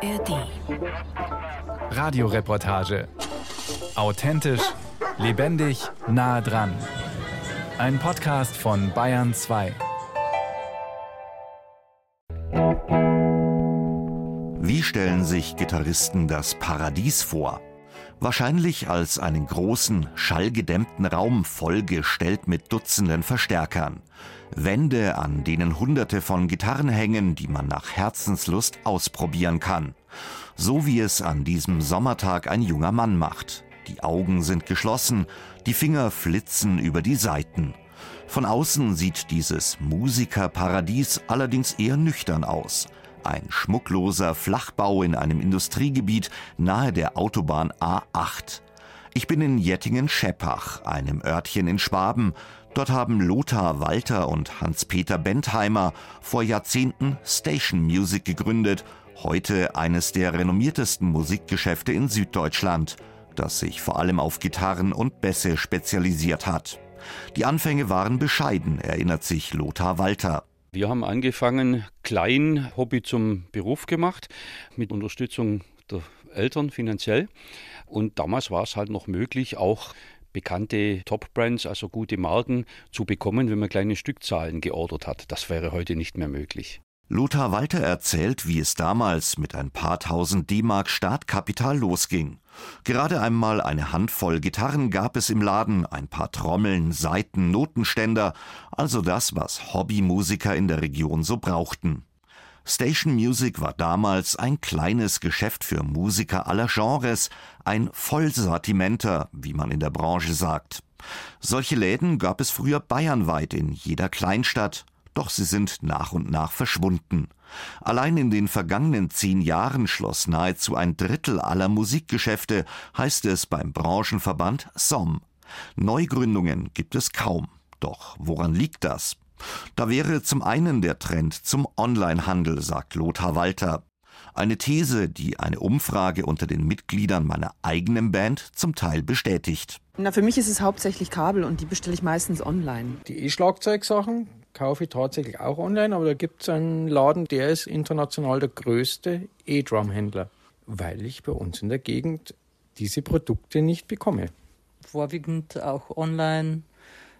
ARD. Radioreportage. Authentisch, lebendig, nah dran. Ein Podcast von Bayern 2. Wie stellen sich Gitarristen das Paradies vor? Wahrscheinlich als einen großen, schallgedämmten Raum vollgestellt mit Dutzenden Verstärkern. Wände, an denen hunderte von Gitarren hängen, die man nach Herzenslust ausprobieren kann. So wie es an diesem Sommertag ein junger Mann macht. Die Augen sind geschlossen, die Finger flitzen über die Saiten. Von außen sieht dieses Musikerparadies allerdings eher nüchtern aus. Ein schmuckloser Flachbau in einem Industriegebiet nahe der Autobahn A8. Ich bin in Jettingen-Scheppach, einem Örtchen in Schwaben. Dort haben Lothar Walter und Hans-Peter Bentheimer vor Jahrzehnten Station Music gegründet, heute eines der renommiertesten Musikgeschäfte in Süddeutschland, das sich vor allem auf Gitarren und Bässe spezialisiert hat. Die Anfänge waren bescheiden, erinnert sich Lothar Walter. Wir haben angefangen, klein Hobby zum Beruf gemacht, mit Unterstützung der Eltern finanziell. Und damals war es halt noch möglich, auch bekannte Top-Brands, also gute Marken, zu bekommen, wenn man kleine Stückzahlen geordert hat. Das wäre heute nicht mehr möglich. Lothar Walter erzählt, wie es damals mit ein paar tausend D-Mark Startkapital losging. Gerade einmal eine Handvoll Gitarren gab es im Laden, ein paar Trommeln, Saiten, Notenständer, also das, was Hobbymusiker in der Region so brauchten. Station Music war damals ein kleines Geschäft für Musiker aller Genres, ein Vollsortimenter, wie man in der Branche sagt. Solche Läden gab es früher bayernweit in jeder Kleinstadt, doch sie sind nach und nach verschwunden. Allein in den vergangenen zehn Jahren schloss nahezu ein Drittel aller Musikgeschäfte, heißt es beim Branchenverband SOM. Neugründungen gibt es kaum. Doch woran liegt das? Da wäre zum einen der Trend zum Onlinehandel, sagt Lothar Walter. Eine These, die eine Umfrage unter den Mitgliedern meiner eigenen Band zum Teil bestätigt. Na, für mich ist es hauptsächlich Kabel und die bestelle ich meistens online. Die E-Schlagzeugsachen kaufe ich tatsächlich auch online, aber da gibt es einen Laden, der ist international der größte E-Drum-Händler, weil ich bei uns in der Gegend diese Produkte nicht bekomme. Vorwiegend auch online,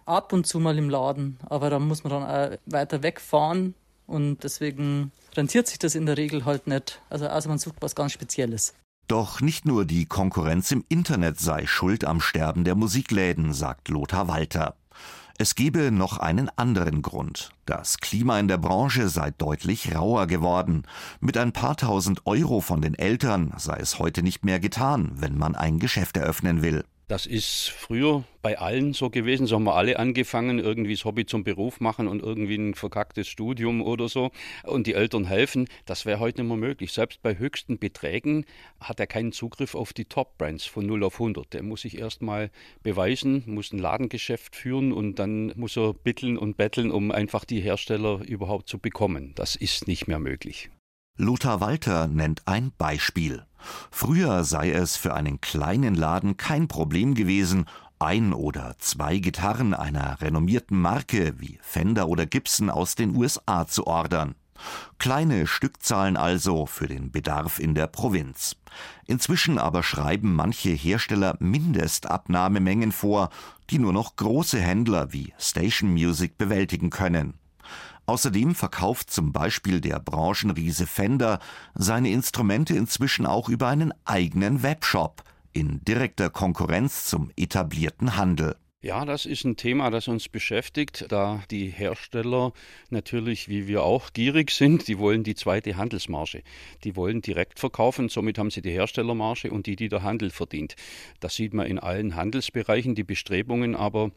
ab und zu mal im Laden, aber da muss man dann auch weiter wegfahren und deswegen rentiert sich das in der Regel halt nicht. Also außer man sucht was ganz Spezielles. Doch nicht nur die Konkurrenz im Internet sei schuld am Sterben der Musikläden, sagt Lothar Walter. Es gebe noch einen anderen Grund. Das Klima in der Branche sei deutlich rauer geworden. Mit ein paar tausend Euro von den Eltern sei es heute nicht mehr getan, wenn man ein Geschäft eröffnen will. Das ist früher bei allen so gewesen. So haben wir alle angefangen, irgendwie das Hobby zum Beruf machen und irgendwie ein verkacktes Studium oder so und die Eltern helfen. Das wäre heute nicht mehr möglich. Selbst bei höchsten Beträgen hat er keinen Zugriff auf die Top-Brands von 0 auf 100. Der muss sich erstmal beweisen, muss ein Ladengeschäft führen und dann muss er bitteln und betteln, um einfach die Hersteller überhaupt zu bekommen. Das ist nicht mehr möglich. Lothar Walter nennt ein Beispiel. Früher sei es für einen kleinen Laden kein Problem gewesen, ein oder zwei Gitarren einer renommierten Marke wie Fender oder Gibson aus den USA zu ordern. Kleine Stückzahlen also für den Bedarf in der Provinz. Inzwischen aber schreiben manche Hersteller Mindestabnahmemengen vor, die nur noch große Händler wie Station Music bewältigen können. Außerdem verkauft zum Beispiel der Branchenriese Fender seine Instrumente inzwischen auch über einen eigenen Webshop in direkter Konkurrenz zum etablierten Handel. Ja, das ist ein Thema, das uns beschäftigt, da die Hersteller natürlich, wie wir auch, gierig sind. Die wollen die zweite Handelsmarge. Die wollen direkt verkaufen, somit haben sie die Herstellermarge und die, die der Handel verdient. Das sieht man in allen Handelsbereichen, die Bestrebungen, aber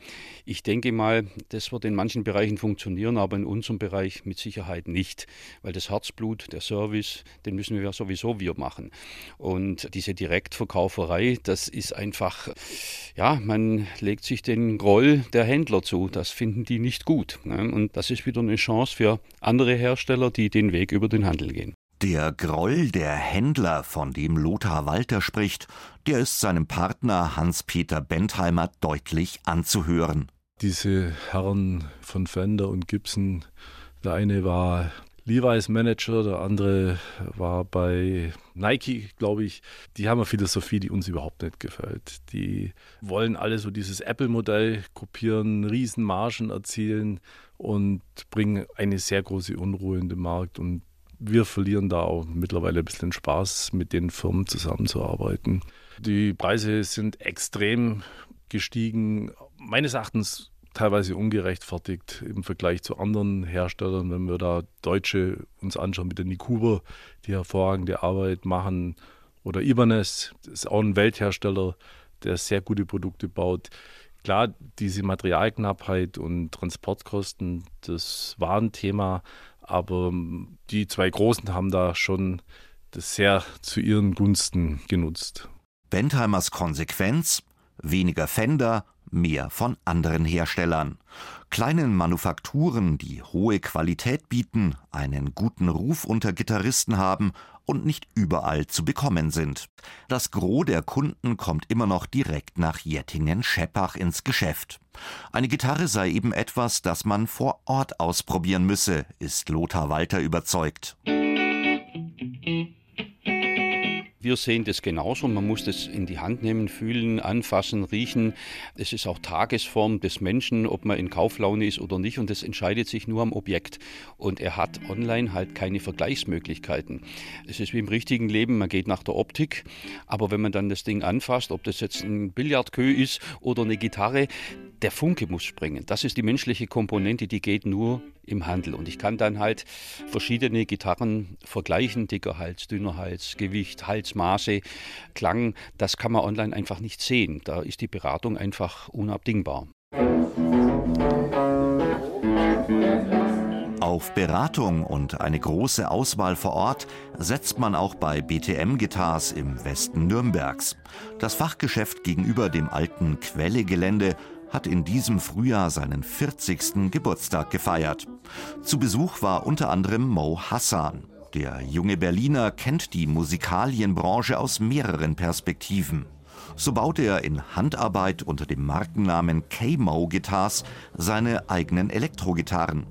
ich denke mal, das wird in manchen Bereichen funktionieren, aber in unserem Bereich mit Sicherheit nicht, weil das Herzblut, der Service, den müssen wir sowieso wir machen. Und diese Direktverkauferei, das ist einfach, ja, man legt sich den den Groll der Händler zu. Das finden die nicht gut. Ne? Und das ist wieder eine Chance für andere Hersteller, die den Weg über den Handel gehen. Der Groll der Händler, von dem Lothar Walter spricht, der ist seinem Partner Hans-Peter Bentheimer deutlich anzuhören. Diese Herren von Fender und Gibson, der eine war Levi's Manager, der andere war bei Nike, glaube ich. Die haben eine Philosophie, die uns überhaupt nicht gefällt. Die wollen alle so dieses Apple-Modell kopieren, Riesenmargen erzielen und bringen eine sehr große Unruhe in den Markt. Und wir verlieren da auch mittlerweile ein bisschen Spaß, mit den Firmen zusammenzuarbeiten. Die Preise sind extrem gestiegen. Meines Erachtens teilweise ungerechtfertigt im Vergleich zu anderen Herstellern. Wenn wir da Deutsche uns anschauen mit der Nikuba, die hervorragende Arbeit machen, oder Ibanez, das ist auch ein Welthersteller, der sehr gute Produkte baut. Klar, diese Materialknappheit und Transportkosten, das war ein Thema, aber die zwei Großen haben da schon das sehr zu ihren Gunsten genutzt. Bentheimers Konsequenz? Weniger Fender, mehr von anderen Herstellern. Kleinen Manufakturen, die hohe Qualität bieten, einen guten Ruf unter Gitarristen haben und nicht überall zu bekommen sind. Das Gros der Kunden kommt immer noch direkt nach Jettingen-Scheppach ins Geschäft. Eine Gitarre sei eben etwas, das man vor Ort ausprobieren müsse, ist Lothar Walter überzeugt. Wir sehen das genauso. Man muss das in die Hand nehmen, fühlen, anfassen, riechen. Es ist auch Tagesform des Menschen, ob man in Kauflaune ist oder nicht. Und das entscheidet sich nur am Objekt. Und er hat online halt keine Vergleichsmöglichkeiten. Es ist wie im richtigen Leben, man geht nach der Optik. Aber wenn man dann das Ding anfasst, ob das jetzt ein Billardkö ist oder eine Gitarre, der Funke muss springen. Das ist die menschliche Komponente, die geht nur im Handel. Und ich kann dann halt verschiedene Gitarren vergleichen, dicker Hals, dünner Hals, Gewicht, Halsmaße, Klang. Das kann man online einfach nicht sehen. Da ist die Beratung einfach unabdingbar. Auf Beratung und eine große Auswahl vor Ort setzt man auch bei BTM Guitars im Westen Nürnbergs. Das Fachgeschäft gegenüber dem alten Quelle-Gelände hat in diesem Frühjahr seinen 40. Geburtstag gefeiert. Zu Besuch war unter anderem Mo Hassan. Der junge Berliner kennt die Musikalienbranche aus mehreren Perspektiven. So baut er in Handarbeit unter dem Markennamen K-Mo Guitars seine eigenen Elektrogitarren.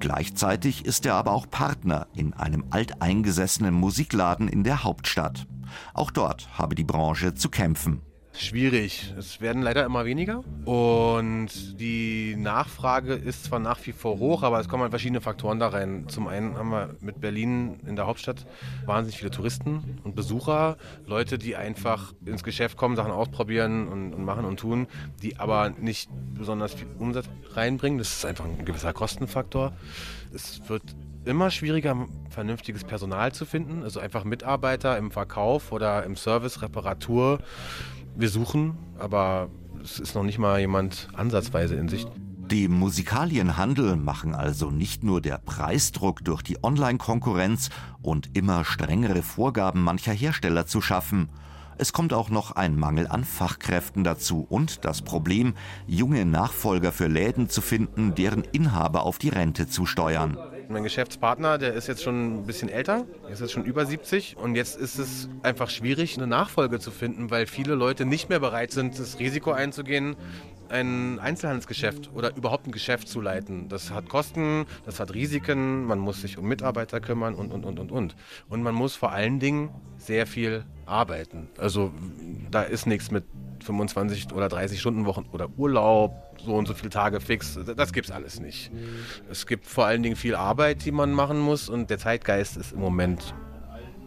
Gleichzeitig ist er aber auch Partner in einem alteingesessenen Musikladen in der Hauptstadt. Auch dort habe die Branche zu kämpfen schwierig. Es werden leider immer weniger und die Nachfrage ist zwar nach wie vor hoch, aber es kommen halt verschiedene Faktoren da rein. Zum einen haben wir mit Berlin in der Hauptstadt wahnsinnig viele Touristen und Besucher, Leute, die einfach ins Geschäft kommen, Sachen ausprobieren und, und machen und tun, die aber nicht besonders viel Umsatz reinbringen. Das ist einfach ein gewisser Kostenfaktor. Es wird immer schwieriger, vernünftiges Personal zu finden, also einfach Mitarbeiter im Verkauf oder im Service, Reparatur wir suchen, aber es ist noch nicht mal jemand ansatzweise in Sicht. Dem Musikalienhandel machen also nicht nur der Preisdruck durch die Online-Konkurrenz und immer strengere Vorgaben mancher Hersteller zu schaffen. Es kommt auch noch ein Mangel an Fachkräften dazu und das Problem, junge Nachfolger für Läden zu finden, deren Inhaber auf die Rente zusteuern. Mein Geschäftspartner, der ist jetzt schon ein bisschen älter, er ist jetzt schon über 70 und jetzt ist es einfach schwierig, eine Nachfolge zu finden, weil viele Leute nicht mehr bereit sind, das Risiko einzugehen, ein Einzelhandelsgeschäft oder überhaupt ein Geschäft zu leiten. Das hat Kosten, das hat Risiken, man muss sich um Mitarbeiter kümmern und, und, und, und, und. Und man muss vor allen Dingen sehr viel arbeiten. Also da ist nichts mit 25 oder 30 Stunden Wochen oder Urlaub, so und so viele Tage fix. Das gibt es alles nicht. Es gibt vor allen Dingen viel Arbeit, die man machen muss und der Zeitgeist ist im Moment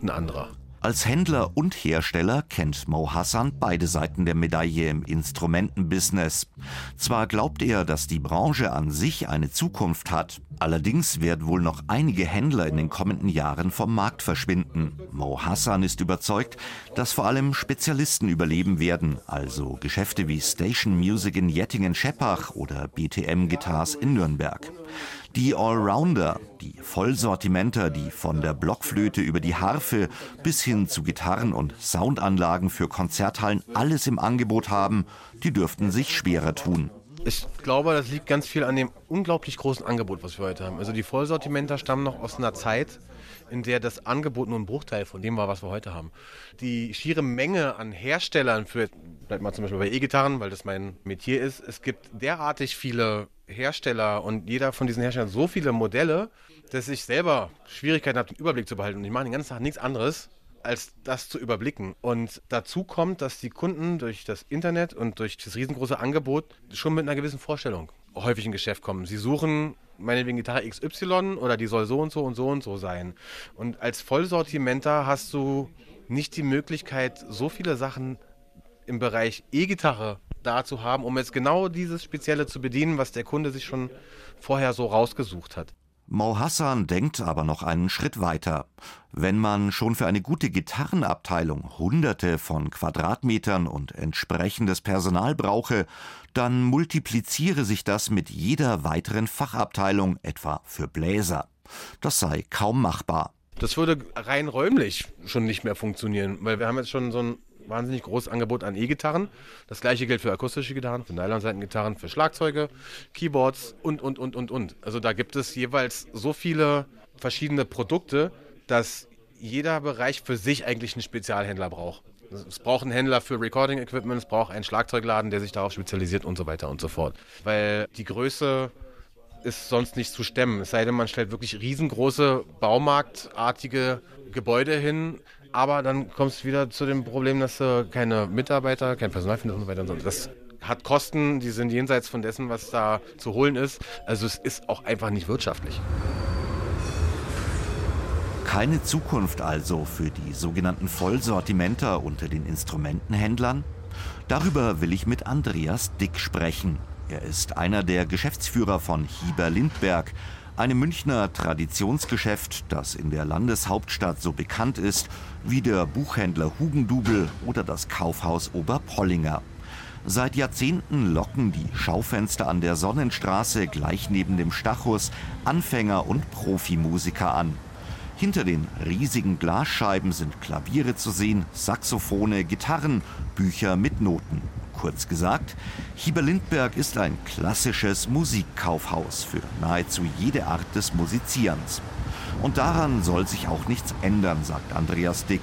ein anderer. Als Händler und Hersteller kennt Mo Hassan beide Seiten der Medaille im Instrumentenbusiness. Zwar glaubt er, dass die Branche an sich eine Zukunft hat, allerdings werden wohl noch einige Händler in den kommenden Jahren vom Markt verschwinden. Mo Hassan ist überzeugt, dass vor allem Spezialisten überleben werden, also Geschäfte wie Station Music in Jettingen-Scheppach oder BTM Guitars in Nürnberg. Die Allrounder, die Vollsortimenter, die von der Blockflöte über die Harfe bis hin zu Gitarren und Soundanlagen für Konzerthallen alles im Angebot haben, die dürften sich schwerer tun. Ich glaube, das liegt ganz viel an dem unglaublich großen Angebot, was wir heute haben. Also die Vollsortimenter stammen noch aus einer Zeit, in der das Angebot nur ein Bruchteil von dem war, was wir heute haben. Die schiere Menge an Herstellern für, bleibt mal zum Beispiel bei E-Gitarren, weil das mein Metier ist, es gibt derartig viele Hersteller und jeder von diesen Herstellern so viele Modelle, dass ich selber Schwierigkeiten habe, den Überblick zu behalten. Und ich mache den ganzen Tag nichts anderes, als das zu überblicken. Und dazu kommt, dass die Kunden durch das Internet und durch das riesengroße Angebot schon mit einer gewissen Vorstellung häufig in Geschäft kommen. Sie suchen meinetwegen Gitarre XY oder die soll so und so und so und so sein. Und als Vollsortimenter hast du nicht die Möglichkeit, so viele Sachen im Bereich E-Gitarre da zu haben, um jetzt genau dieses Spezielle zu bedienen, was der Kunde sich schon vorher so rausgesucht hat. Mo Hassan denkt aber noch einen Schritt weiter. Wenn man schon für eine gute Gitarrenabteilung hunderte von Quadratmetern und entsprechendes Personal brauche, dann multipliziere sich das mit jeder weiteren Fachabteilung, etwa für Bläser. Das sei kaum machbar. Das würde rein räumlich schon nicht mehr funktionieren, weil wir haben jetzt schon so ein wahnsinnig großes Angebot an E-Gitarren. Das gleiche gilt für akustische Gitarren, für Nylonseitengitarren, für Schlagzeuge, Keyboards und, und, und, und, und. Also da gibt es jeweils so viele verschiedene Produkte, dass jeder Bereich für sich eigentlich einen Spezialhändler braucht. Es braucht einen Händler für Recording Equipment, es braucht einen Schlagzeugladen, der sich darauf spezialisiert und so weiter und so fort. Weil die Größe ist sonst nicht zu stemmen. Es sei denn, man stellt wirklich riesengroße baumarktartige Gebäude hin, aber dann kommst du wieder zu dem Problem, dass du keine Mitarbeiter, kein Personal findest und so weiter. Und so. Das hat Kosten, die sind jenseits von dessen, was da zu holen ist. Also es ist auch einfach nicht wirtschaftlich. Keine Zukunft also für die sogenannten Vollsortimenter unter den Instrumentenhändlern? Darüber will ich mit Andreas Dick sprechen. Er ist einer der Geschäftsführer von Hieber Lindberg, einem Münchner Traditionsgeschäft, das in der Landeshauptstadt so bekannt ist wie der Buchhändler Hugendubel oder das Kaufhaus Oberpollinger. Seit Jahrzehnten locken die Schaufenster an der Sonnenstraße gleich neben dem Stachus Anfänger und Profimusiker an. Hinter den riesigen Glasscheiben sind Klaviere zu sehen, Saxophone, Gitarren, Bücher mit Noten. Kurz gesagt, Hieber Lindberg ist ein klassisches Musikkaufhaus für nahezu jede Art des Musizierens. Und daran soll sich auch nichts ändern, sagt Andreas Dick.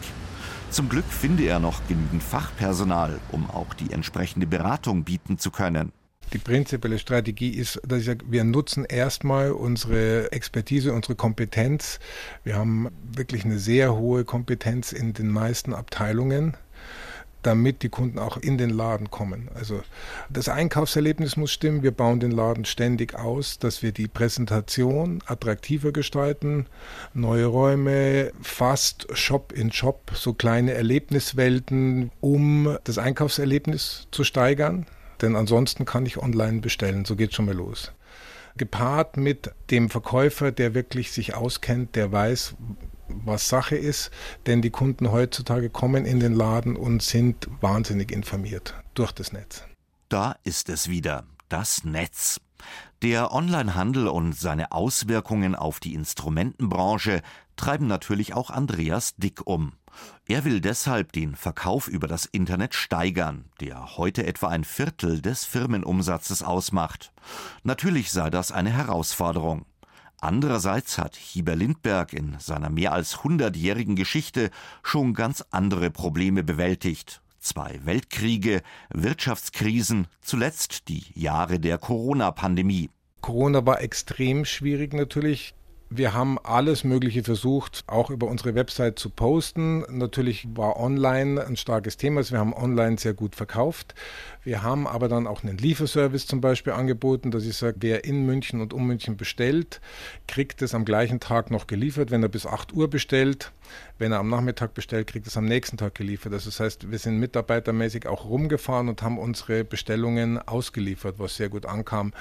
Zum Glück finde er noch genügend Fachpersonal, um auch die entsprechende Beratung bieten zu können. Die prinzipielle Strategie ist, dass ich sage, wir nutzen erstmal unsere Expertise, unsere Kompetenz. Wir haben wirklich eine sehr hohe Kompetenz in den meisten Abteilungen damit die Kunden auch in den Laden kommen. Also das Einkaufserlebnis muss stimmen. Wir bauen den Laden ständig aus, dass wir die Präsentation attraktiver gestalten, neue Räume, fast Shop in Shop, so kleine Erlebniswelten, um das Einkaufserlebnis zu steigern. Denn ansonsten kann ich online bestellen, so geht schon mal los gepaart mit dem Verkäufer, der wirklich sich auskennt, der weiß, was Sache ist, denn die Kunden heutzutage kommen in den Laden und sind wahnsinnig informiert durch das Netz. Da ist es wieder, das Netz. Der Onlinehandel und seine Auswirkungen auf die Instrumentenbranche treiben natürlich auch Andreas Dick um. Er will deshalb den Verkauf über das Internet steigern, der heute etwa ein Viertel des Firmenumsatzes ausmacht. Natürlich sei das eine Herausforderung. Andererseits hat Hieber Lindberg in seiner mehr als hundertjährigen Geschichte schon ganz andere Probleme bewältigt. Zwei Weltkriege, Wirtschaftskrisen, zuletzt die Jahre der Corona-Pandemie. Corona war extrem schwierig natürlich. Wir haben alles Mögliche versucht, auch über unsere Website zu posten. Natürlich war online ein starkes Thema. Also wir haben online sehr gut verkauft. Wir haben aber dann auch einen Lieferservice zum Beispiel angeboten, dass ich sage, wer in München und um München bestellt, kriegt es am gleichen Tag noch geliefert, wenn er bis 8 Uhr bestellt. Wenn er am Nachmittag bestellt, kriegt es am nächsten Tag geliefert. Also das heißt, wir sind mitarbeitermäßig auch rumgefahren und haben unsere Bestellungen ausgeliefert, was sehr gut ankam.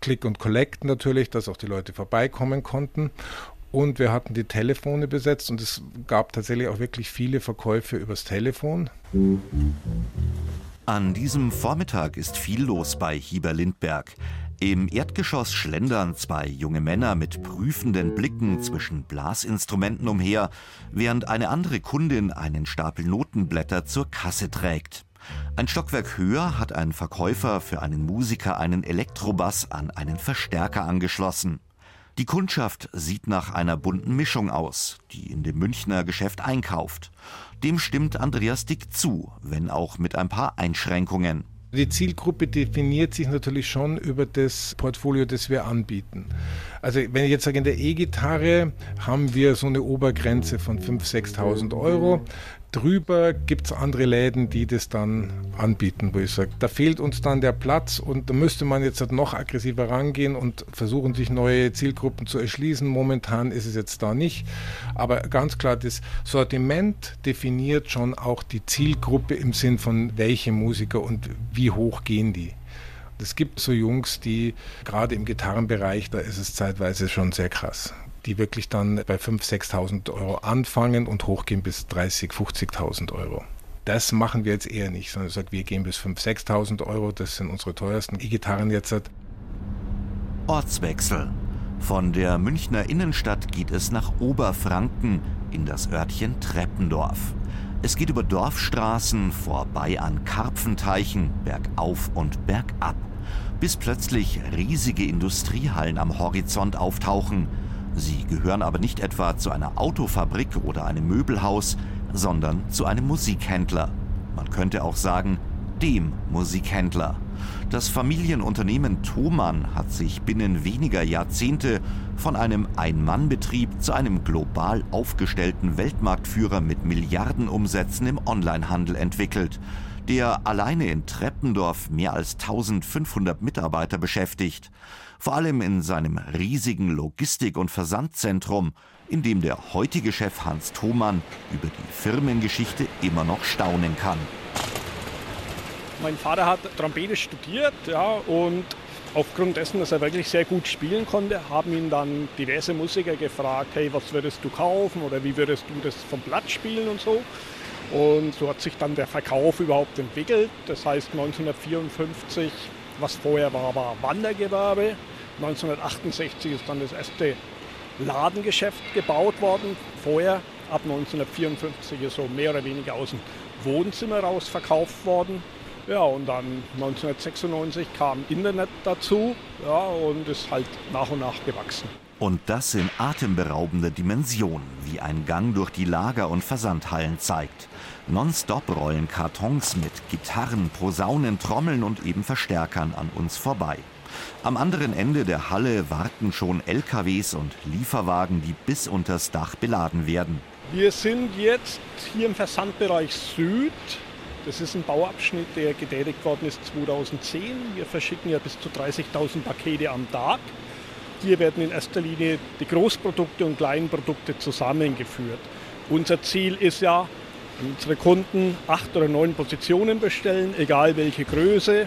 Click und Collect natürlich, dass auch die Leute vorbeikommen konnten. Und wir hatten die Telefone besetzt und es gab tatsächlich auch wirklich viele Verkäufe übers Telefon. An diesem Vormittag ist viel los bei Hieber Lindberg. Im Erdgeschoss schlendern zwei junge Männer mit prüfenden Blicken zwischen Blasinstrumenten umher, während eine andere Kundin einen Stapel Notenblätter zur Kasse trägt. Ein Stockwerk höher hat ein Verkäufer für einen Musiker einen Elektrobass an einen Verstärker angeschlossen. Die Kundschaft sieht nach einer bunten Mischung aus, die in dem Münchner Geschäft einkauft. Dem stimmt Andreas Dick zu, wenn auch mit ein paar Einschränkungen. Die Zielgruppe definiert sich natürlich schon über das Portfolio, das wir anbieten. Also wenn ich jetzt sage, in der E-Gitarre haben wir so eine Obergrenze von 5.000, 6.000 Euro. Drüber gibt es andere Läden, die das dann anbieten, wo ich sage, da fehlt uns dann der Platz und da müsste man jetzt halt noch aggressiver rangehen und versuchen, sich neue Zielgruppen zu erschließen. Momentan ist es jetzt da nicht. Aber ganz klar, das Sortiment definiert schon auch die Zielgruppe im Sinn von welche Musiker und wie hoch gehen die. Es gibt so Jungs, die gerade im Gitarrenbereich, da ist es zeitweise schon sehr krass die wirklich dann bei 5.000, 6.000 Euro anfangen und hochgehen bis 30.000, 50.000 Euro. Das machen wir jetzt eher nicht, sondern wir gehen bis 5.000, 6.000 Euro. Das sind unsere teuersten E-Gitarren jetzt. Ortswechsel. Von der Münchner Innenstadt geht es nach Oberfranken in das Örtchen Treppendorf. Es geht über Dorfstraßen vorbei an Karpfenteichen, bergauf und bergab, bis plötzlich riesige Industriehallen am Horizont auftauchen Sie gehören aber nicht etwa zu einer Autofabrik oder einem Möbelhaus, sondern zu einem Musikhändler. Man könnte auch sagen, dem Musikhändler. Das Familienunternehmen Thomann hat sich binnen weniger Jahrzehnte von einem Ein-Mann-Betrieb zu einem global aufgestellten Weltmarktführer mit Milliardenumsätzen im Onlinehandel entwickelt, der alleine in Treppendorf mehr als 1500 Mitarbeiter beschäftigt vor allem in seinem riesigen Logistik- und Versandzentrum, in dem der heutige Chef Hans Thomann über die Firmengeschichte immer noch staunen kann. Mein Vater hat Trompete studiert ja, und aufgrund dessen, dass er wirklich sehr gut spielen konnte, haben ihn dann diverse Musiker gefragt, hey, was würdest du kaufen oder wie würdest du das vom Blatt spielen und so. Und so hat sich dann der Verkauf überhaupt entwickelt. Das heißt 1954 was vorher war, war Wandergewerbe. 1968 ist dann das erste Ladengeschäft gebaut worden. Vorher, ab 1954, ist so mehr oder weniger aus dem Wohnzimmer raus verkauft worden. Ja, und dann 1996 kam Internet dazu ja, und ist halt nach und nach gewachsen. Und das in atemberaubender Dimension, wie ein Gang durch die Lager- und Versandhallen zeigt. Nonstop rollen Kartons mit Gitarren, Posaunen, Trommeln und eben Verstärkern an uns vorbei. Am anderen Ende der Halle warten schon LKWs und Lieferwagen, die bis unters Dach beladen werden. Wir sind jetzt hier im Versandbereich Süd. Das ist ein Bauabschnitt, der getätigt worden ist 2010. Wir verschicken ja bis zu 30.000 Pakete am Tag. Hier werden in erster Linie die Großprodukte und Kleinprodukte zusammengeführt. Unser Ziel ist ja, unsere Kunden acht oder neun Positionen bestellen, egal welche Größe.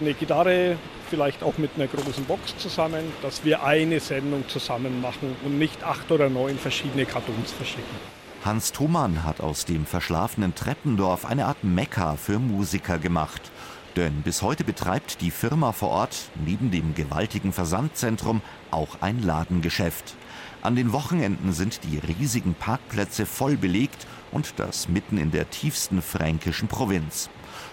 Eine Gitarre vielleicht auch mit einer großen Box zusammen, dass wir eine Sendung zusammen machen und nicht acht oder neun verschiedene Kartons verschicken. Hans Thumann hat aus dem verschlafenen Treppendorf eine Art Mekka für Musiker gemacht. Denn bis heute betreibt die Firma vor Ort neben dem gewaltigen Versandzentrum auch ein Ladengeschäft. An den Wochenenden sind die riesigen Parkplätze voll belegt und das mitten in der tiefsten fränkischen Provinz.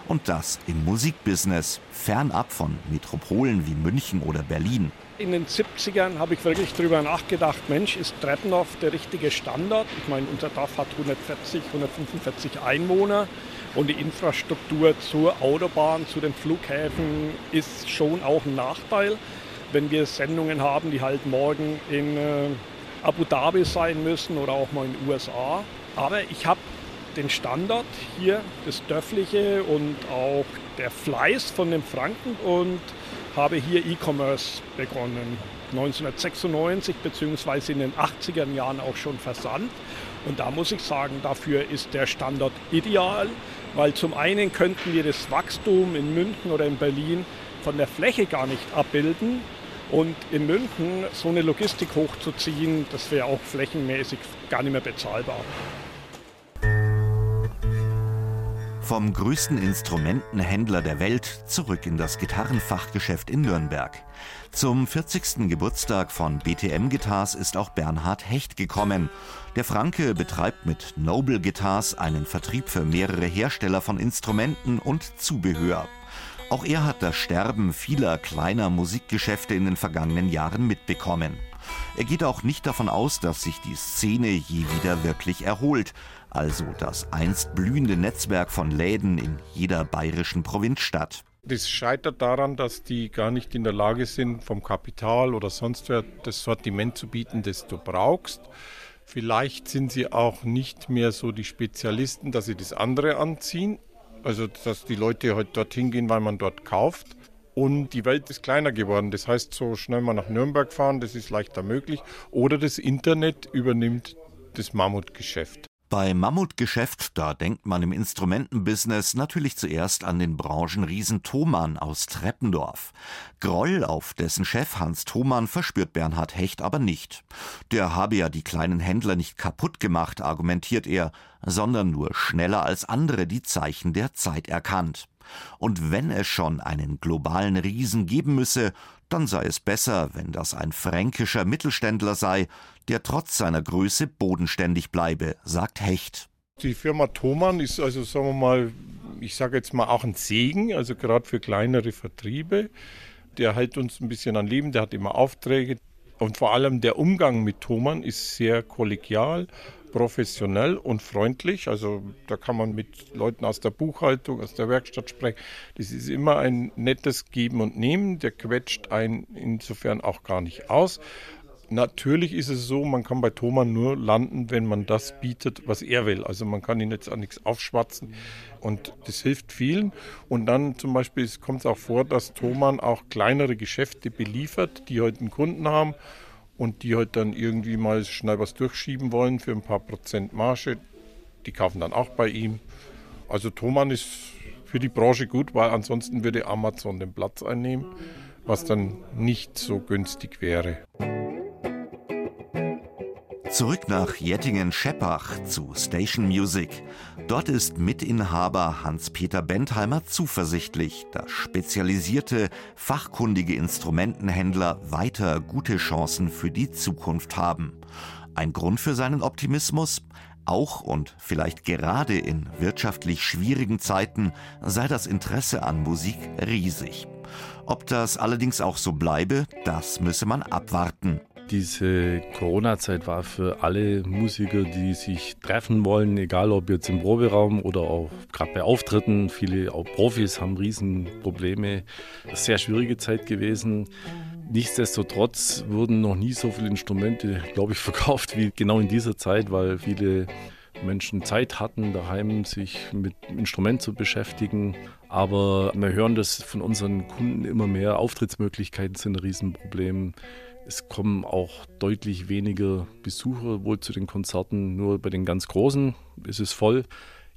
Und das im Musikbusiness, fernab von Metropolen wie München oder Berlin. In den 70ern habe ich wirklich darüber nachgedacht, Mensch, ist Treppendorf der richtige Standard? Ich meine, unser Dorf hat 140, 145 Einwohner und die Infrastruktur zur Autobahn, zu den Flughäfen ist schon auch ein Nachteil. Wenn wir Sendungen haben, die halt morgen in äh, Abu Dhabi sein müssen oder auch mal in den USA. Aber ich habe den Standard hier, das Dörfliche und auch der Fleiß von den Franken und habe hier E-Commerce begonnen. 1996 bzw. in den 80er Jahren auch schon versandt. Und da muss ich sagen, dafür ist der Standort ideal, weil zum einen könnten wir das Wachstum in München oder in Berlin von der Fläche gar nicht abbilden. Und in München so eine Logistik hochzuziehen, das wäre auch flächenmäßig gar nicht mehr bezahlbar. Vom größten Instrumentenhändler der Welt zurück in das Gitarrenfachgeschäft in Nürnberg. Zum 40. Geburtstag von BTM Guitars ist auch Bernhard Hecht gekommen. Der Franke betreibt mit Noble Guitars einen Vertrieb für mehrere Hersteller von Instrumenten und Zubehör. Auch er hat das Sterben vieler kleiner Musikgeschäfte in den vergangenen Jahren mitbekommen. Er geht auch nicht davon aus, dass sich die Szene je wieder wirklich erholt, also das einst blühende Netzwerk von Läden in jeder bayerischen Provinzstadt. Das scheitert daran, dass die gar nicht in der Lage sind, vom Kapital oder sonst wer das Sortiment zu bieten, das du brauchst. Vielleicht sind sie auch nicht mehr so die Spezialisten, dass sie das andere anziehen. Also, dass die Leute halt dorthin gehen, weil man dort kauft. Und die Welt ist kleiner geworden. Das heißt, so schnell mal nach Nürnberg fahren, das ist leichter möglich. Oder das Internet übernimmt das Mammutgeschäft. Beim Mammutgeschäft, da denkt man im Instrumentenbusiness natürlich zuerst an den Branchenriesen Thomann aus Treppendorf. Groll auf dessen Chef Hans Thomann verspürt Bernhard Hecht aber nicht. Der habe ja die kleinen Händler nicht kaputt gemacht, argumentiert er, sondern nur schneller als andere die Zeichen der Zeit erkannt. Und wenn es schon einen globalen Riesen geben müsse, dann sei es besser, wenn das ein fränkischer Mittelständler sei, der trotz seiner Größe bodenständig bleibe, sagt Hecht. Die Firma Thomann ist also, sagen wir mal, ich sage jetzt mal auch ein Segen, also gerade für kleinere Vertriebe. Der hält uns ein bisschen an Leben, der hat immer Aufträge. Und vor allem der Umgang mit Thomann ist sehr kollegial professionell und freundlich. Also da kann man mit Leuten aus der Buchhaltung, aus der Werkstatt sprechen. Das ist immer ein nettes Geben und Nehmen. Der quetscht einen insofern auch gar nicht aus. Natürlich ist es so, man kann bei Thomann nur landen, wenn man das bietet, was er will. Also man kann ihn jetzt an nichts aufschwatzen und das hilft vielen. Und dann zum Beispiel kommt es auch vor, dass Thomann auch kleinere Geschäfte beliefert, die heute einen Kunden haben und die halt dann irgendwie mal schnell was durchschieben wollen für ein paar Prozent Marge. Die kaufen dann auch bei ihm. Also Thomann ist für die Branche gut, weil ansonsten würde Amazon den Platz einnehmen, was dann nicht so günstig wäre. Zurück nach Jettingen-Scheppach zu Station Music. Dort ist Mitinhaber Hans-Peter Bentheimer zuversichtlich, dass spezialisierte, fachkundige Instrumentenhändler weiter gute Chancen für die Zukunft haben. Ein Grund für seinen Optimismus? Auch und vielleicht gerade in wirtschaftlich schwierigen Zeiten sei das Interesse an Musik riesig. Ob das allerdings auch so bleibe, das müsse man abwarten. Diese Corona-Zeit war für alle Musiker, die sich treffen wollen, egal ob jetzt im Proberaum oder auch gerade bei Auftritten, viele auch Profis haben Riesenprobleme. Sehr schwierige Zeit gewesen. Nichtsdestotrotz wurden noch nie so viele Instrumente, glaube ich, verkauft wie genau in dieser Zeit, weil viele Menschen Zeit hatten, daheim sich mit Instrument zu beschäftigen. Aber wir hören das von unseren Kunden immer mehr. Auftrittsmöglichkeiten sind ein Riesenproblem. Es kommen auch deutlich weniger Besucher wohl zu den Konzerten. Nur bei den ganz großen ist es voll.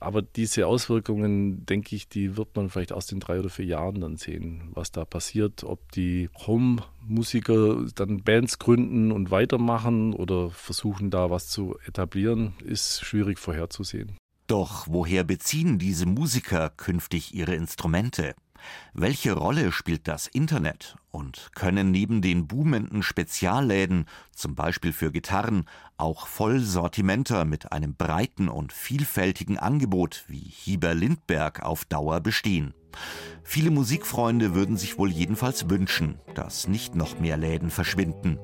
Aber diese Auswirkungen, denke ich, die wird man vielleicht aus den drei oder vier Jahren dann sehen, was da passiert. Ob die Home-Musiker dann Bands gründen und weitermachen oder versuchen, da was zu etablieren, ist schwierig vorherzusehen. Doch woher beziehen diese Musiker künftig ihre Instrumente? Welche Rolle spielt das Internet und können neben den boomenden Spezialläden, zum Beispiel für Gitarren, auch Vollsortimenter mit einem breiten und vielfältigen Angebot wie Hieber Lindberg auf Dauer bestehen? Viele Musikfreunde würden sich wohl jedenfalls wünschen, dass nicht noch mehr Läden verschwinden.